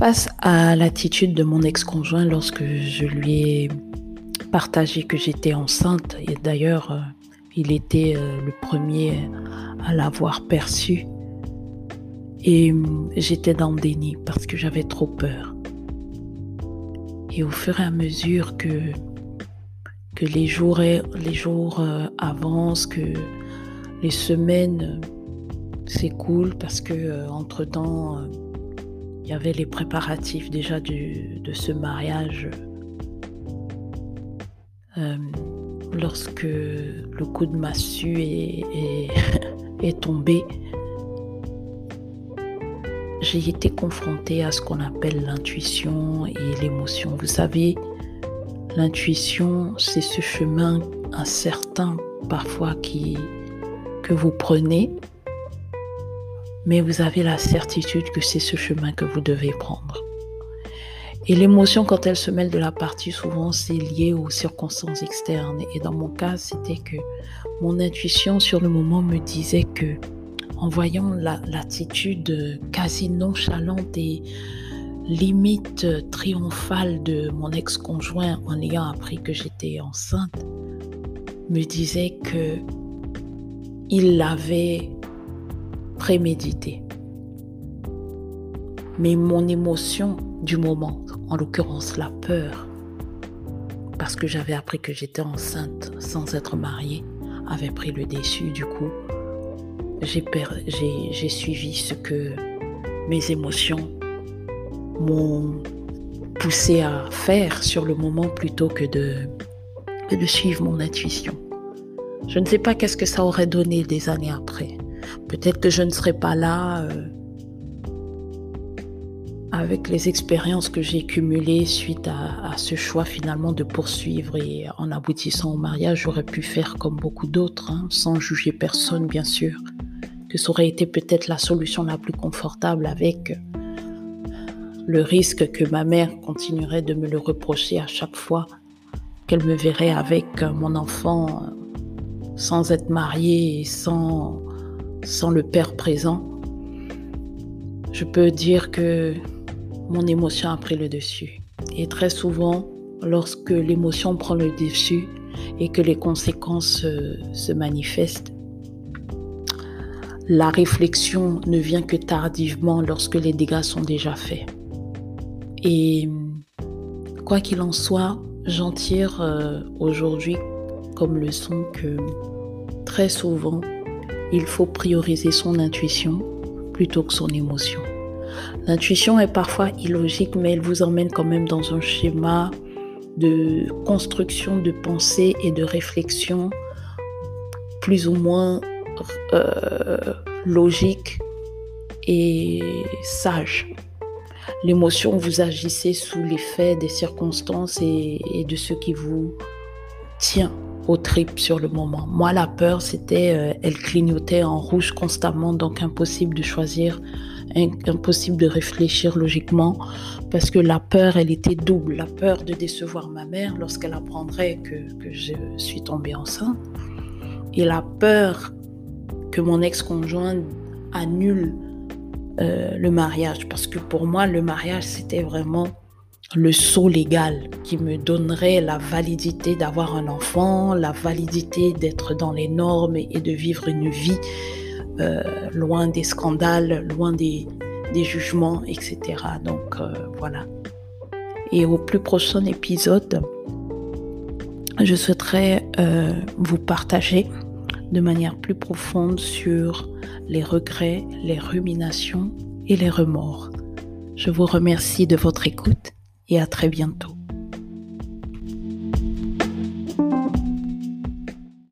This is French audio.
Face à l'attitude de mon ex-conjoint lorsque je lui ai partagé que j'étais enceinte, et d'ailleurs, euh, il était euh, le premier à l'avoir perçu, et hum, j'étais dans le déni parce que j'avais trop peur. Et au fur et à mesure que, les jours, les jours euh, avancent, que les semaines s'écoulent, parce que entre-temps, y avait les préparatifs déjà de ce mariage. Euh, lorsque le coup de massue est, est, tombé, j'ai été confrontée à ce qu'on appelle l'intuition et l'émotion. Vous savez, l'intuition, c'est ce chemin incertain parfois que vous prenez mais vous avez la certitude que c'est ce chemin que vous devez prendre. Et l'émotion, quand elle se mêle de la partie, souvent c'est lié aux circonstances externes. Et dans mon cas, c'était que mon intuition sur le moment me disait que, en voyant l'attitude quasi nonchalante et limite triomphale de mon ex-conjoint en ayant appris que j'étais enceinte, me disait que il l'avait prémédité. Mais mon émotion du moment, en l'occurrence la peur, parce que j'avais appris que j'étais enceinte sans être mariée, avait pris le dessus. Du coup, j'ai suivi ce que mes émotions m'ont poussé à faire sur le moment plutôt que de, que de suivre mon intuition. Je ne sais pas qu'est-ce que ça aurait donné des années après. Peut-être que je ne serai pas là euh, avec les expériences que j'ai cumulées suite à, ce choix finalement de poursuivre et en aboutissant au mariage, j'aurais pu faire comme beaucoup d'autres, hein, sans juger personne bien sûr, que ça aurait été peut-être la solution la plus confortable avec le risque que ma mère continuerait de me le reprocher à chaque fois qu'elle me verrait avec mon enfant sans être mariée et sans sans le Père présent, je peux dire que mon émotion a pris le dessus. Et très souvent, lorsque l'émotion prend le dessus et que les conséquences euh, se manifestent, la réflexion ne vient que tardivement lorsque les dégâts sont déjà faits. Et quoi qu'il en soit, j'en tire euh, aujourd'hui comme leçon que très souvent, il faut prioriser son intuition plutôt que son émotion. L'intuition est parfois illogique, mais elle vous emmène quand même dans un schéma de construction de pensée et de réflexion plus ou moins euh, logique et sage. L'émotion, vous agissez sous l'effet des circonstances et, et de ce qui vous tient au trip sur le moment. Moi, la peur, c'était, euh, elle clignotait en rouge constamment, donc impossible de choisir, impossible de réfléchir logiquement, parce que la peur, elle était double. La peur de décevoir ma mère lorsqu'elle apprendrait que, que je suis tombée enceinte, et la peur que mon ex-conjoint annule euh, le mariage, parce que pour moi, le mariage, c'était vraiment le saut légal qui me donnerait la validité d'avoir un enfant, la validité d'être dans les normes et de vivre une vie euh, loin des scandales, loin des, jugements, etc. Donc euh, voilà. Et au plus prochain épisode, je souhaiterais euh, vous partager de manière plus profonde sur les regrets, les ruminations et les remords. Je vous remercie de votre écoute et à très bientôt.